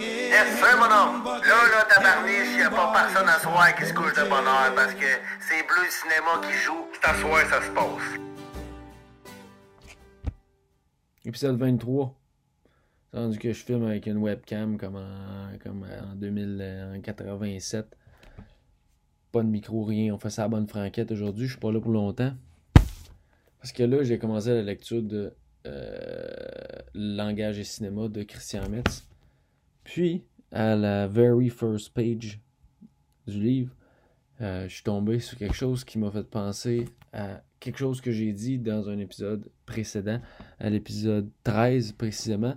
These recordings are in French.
Yes, mon homme. Là, là, tabarniche, y a pas personne à soir qui se couche de bonheur parce que c'est Bleu Cinéma qui joue. C'est à soir, ça se passe. Épisode 23. C'est rendu que je filme avec une webcam comme en, comme en 2087. Pas de micro, rien. On fait ça à bonne franquette aujourd'hui. Je suis pas là pour longtemps. Parce que là, j'ai commencé la lecture de euh, Langage et cinéma de Christian Metz. Puis, à la very first page du livre, euh, je suis tombé sur quelque chose qui m'a fait penser à quelque chose que j'ai dit dans un épisode précédent, à l'épisode 13 précisément.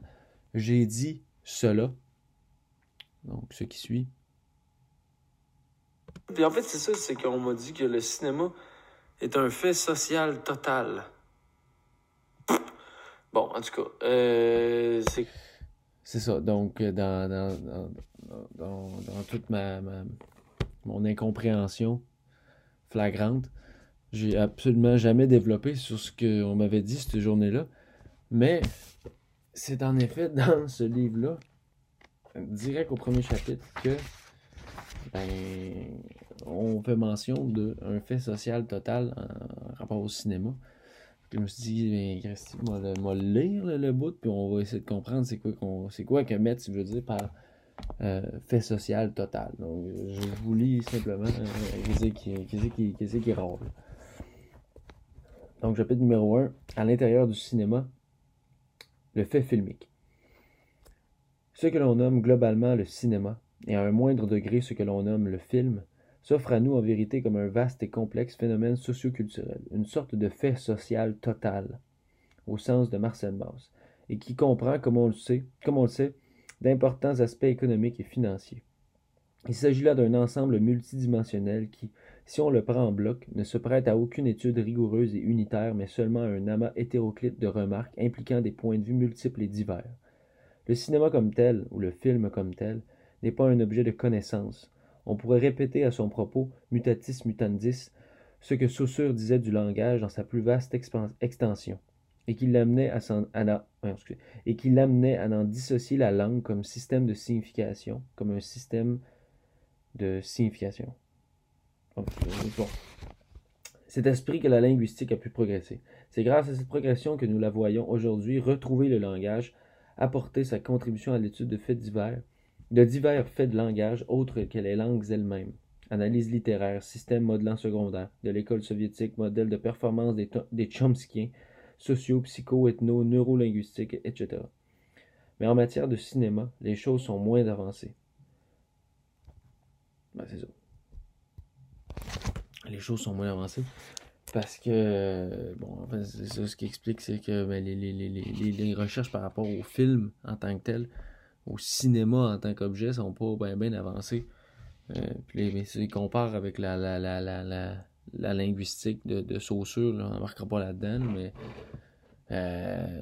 J'ai dit cela. Donc, ce qui suit. Puis en fait, c'est ça, c'est qu'on m'a dit que le cinéma est un fait social total. Bon, en tout cas, euh, c'est. C'est ça. Donc, euh, dans, dans, dans, dans toute ma, ma, mon incompréhension flagrante, j'ai absolument jamais développé sur ce qu'on m'avait dit cette journée-là. Mais c'est en effet dans ce livre-là, direct au premier chapitre, que ben, on fait mention d'un fait social total en rapport au cinéma. Je me suis dit, ben, on va le lire le, bout, puis on va essayer de comprendre c'est quoi, qu'on, quoi que Metz veut dire par euh, fait social total. Donc, je vous lis simplement qu'est-ce qui, qui, qui rôle. Donc, chapitre numéro 1, à l'intérieur du cinéma, le fait filmique. Ce que l'on nomme globalement le cinéma, et à un moindre degré ce que l'on nomme le film, s'offre à nous en vérité comme un vaste et complexe phénomène socioculturel, une sorte de fait social total, au sens de Marcel Mauss, et qui comprend, comme on le sait, comme on le sait, d'importants aspects économiques et financiers. Il s'agit là d'un ensemble multidimensionnel qui, si on le prend en bloc, ne se prête à aucune étude rigoureuse et unitaire, mais seulement à un amas hétéroclite de remarques impliquant des points de vue multiples et divers. Le cinéma comme tel, ou le film comme tel, n'est pas un objet de connaissance. On pourrait répéter à son propos, mutatis mutandis, ce que Saussure disait du langage dans sa plus vaste extension et qui l'amenait à, en dissocier la langue comme système de signification, comme un système de signification. Euh, Cet esprit que la linguistique a pu progresser. C'est grâce à cette progression que nous la voyons aujourd'hui retrouver le langage, apporter sa contribution à l'étude de faits divers, de divers faits de langage autres que les langues elles-mêmes. Analyse littéraire, système modelant secondaire, de l'école soviétique, modèle de performance des, des Chomskiens, socio, psycho, ethno, neurolinguistique, etc. Mais en matière de cinéma, les choses sont moins avancées. Ben, c'est ça. Les choses sont moins avancées. Parce que, bon, en c'est ça ce qui explique, c'est que ben, les, les, recherches par rapport au film en tant que tel, au cinéma en tant qu'objet, sont pas bien ben avancées. Euh, puis si comparent avec la, la, la, la la linguistique de, de Saussure, là, on n'embarquera pas là-dedans, mais euh,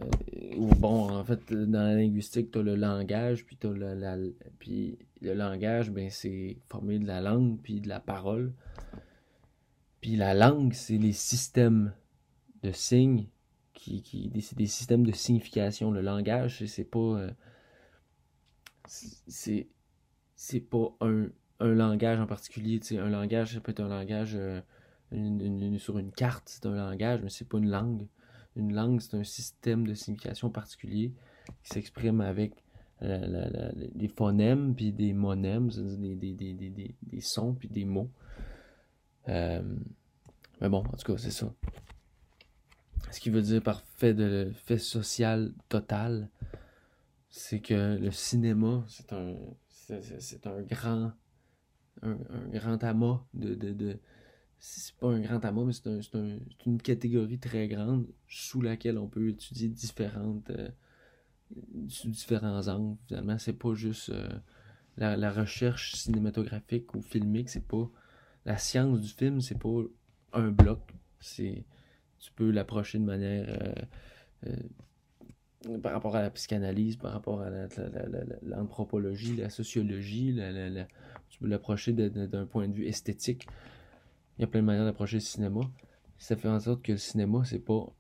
bon, en fait, dans la linguistique, tu as le langage, puis t'as le, la, puis le langage, ben, c'est formé de la langue, puis de la parole. Puis la langue, c'est les systèmes de signes, qui, qui, c'est des systèmes de signification. Le langage, c'est pas... Euh, c'est c'est pas un, un langage en particulier. sais Un langage, ça peut être un langage... Euh, sur une carte, c'est un langage, mais c'est pas une langue. Une langue, c'est un système de signification particulier qui s'exprime avec des phonèmes puis des monèmes, des, des, des, des, des sons puis des mots. Euh, mais bon, en tout cas, c'est ça. Ce qui veut dire par fait de fait social total, c'est que le cinéma, c'est un c'est un grand un, grand amas de, de, de, c'est pas un grand amas, mais c'est un, une catégorie très grande sous laquelle on peut étudier différentes euh, différents angles. Finalement, c'est pas juste euh, la, recherche cinématographique ou filmique, c'est pas la science du film, c'est pas un bloc. C'est tu peux l'approcher de manière euh, par rapport à la psychanalyse, par rapport à l'anthropologie, la, sociologie, tu peux l'approcher d'un point de vue esthétique. Il y a plein de manières d'approcher le cinéma. Ça fait en sorte que le cinéma, c'est pas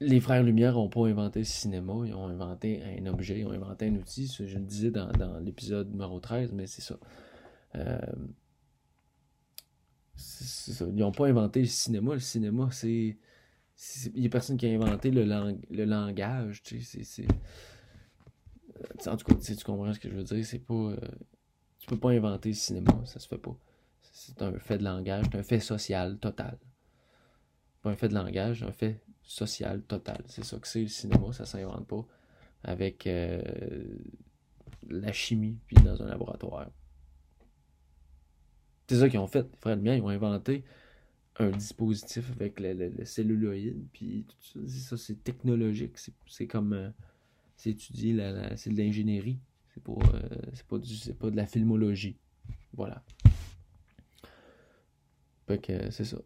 les frères Lumière n'ont pas inventé le cinéma, ils ont inventé un objet, ils ont inventé un outil. je le disais dans, l'épisode numéro 13, mais c'est ça. Euh, ils n'ont pas inventé le cinéma. Le cinéma, c'est. Il n'y a personne qui a inventé le, le langage. Tu sais, En tout cas, tu comprends ce que je veux dire. C'est pas. Euh, tu peux pas inventer le cinéma, ça se fait pas. C'est un fait de langage, c'est un fait social total. Pas un fait de langage, un fait social total. C'est ça que c'est le cinéma, ça s'invente pas avec euh, la chimie puis dans un laboratoire. C'est ça qu'ils ont fait. Les frères Lumière, ils ont inventé un dispositif avec le, celluloïde, puis tout ça. c'est technologique. C'est comme. Euh, c'est étudié, la, c'est de l'ingénierie. C'est pas, euh, pas, pas de la filmologie. Voilà. Fait que c'est ça.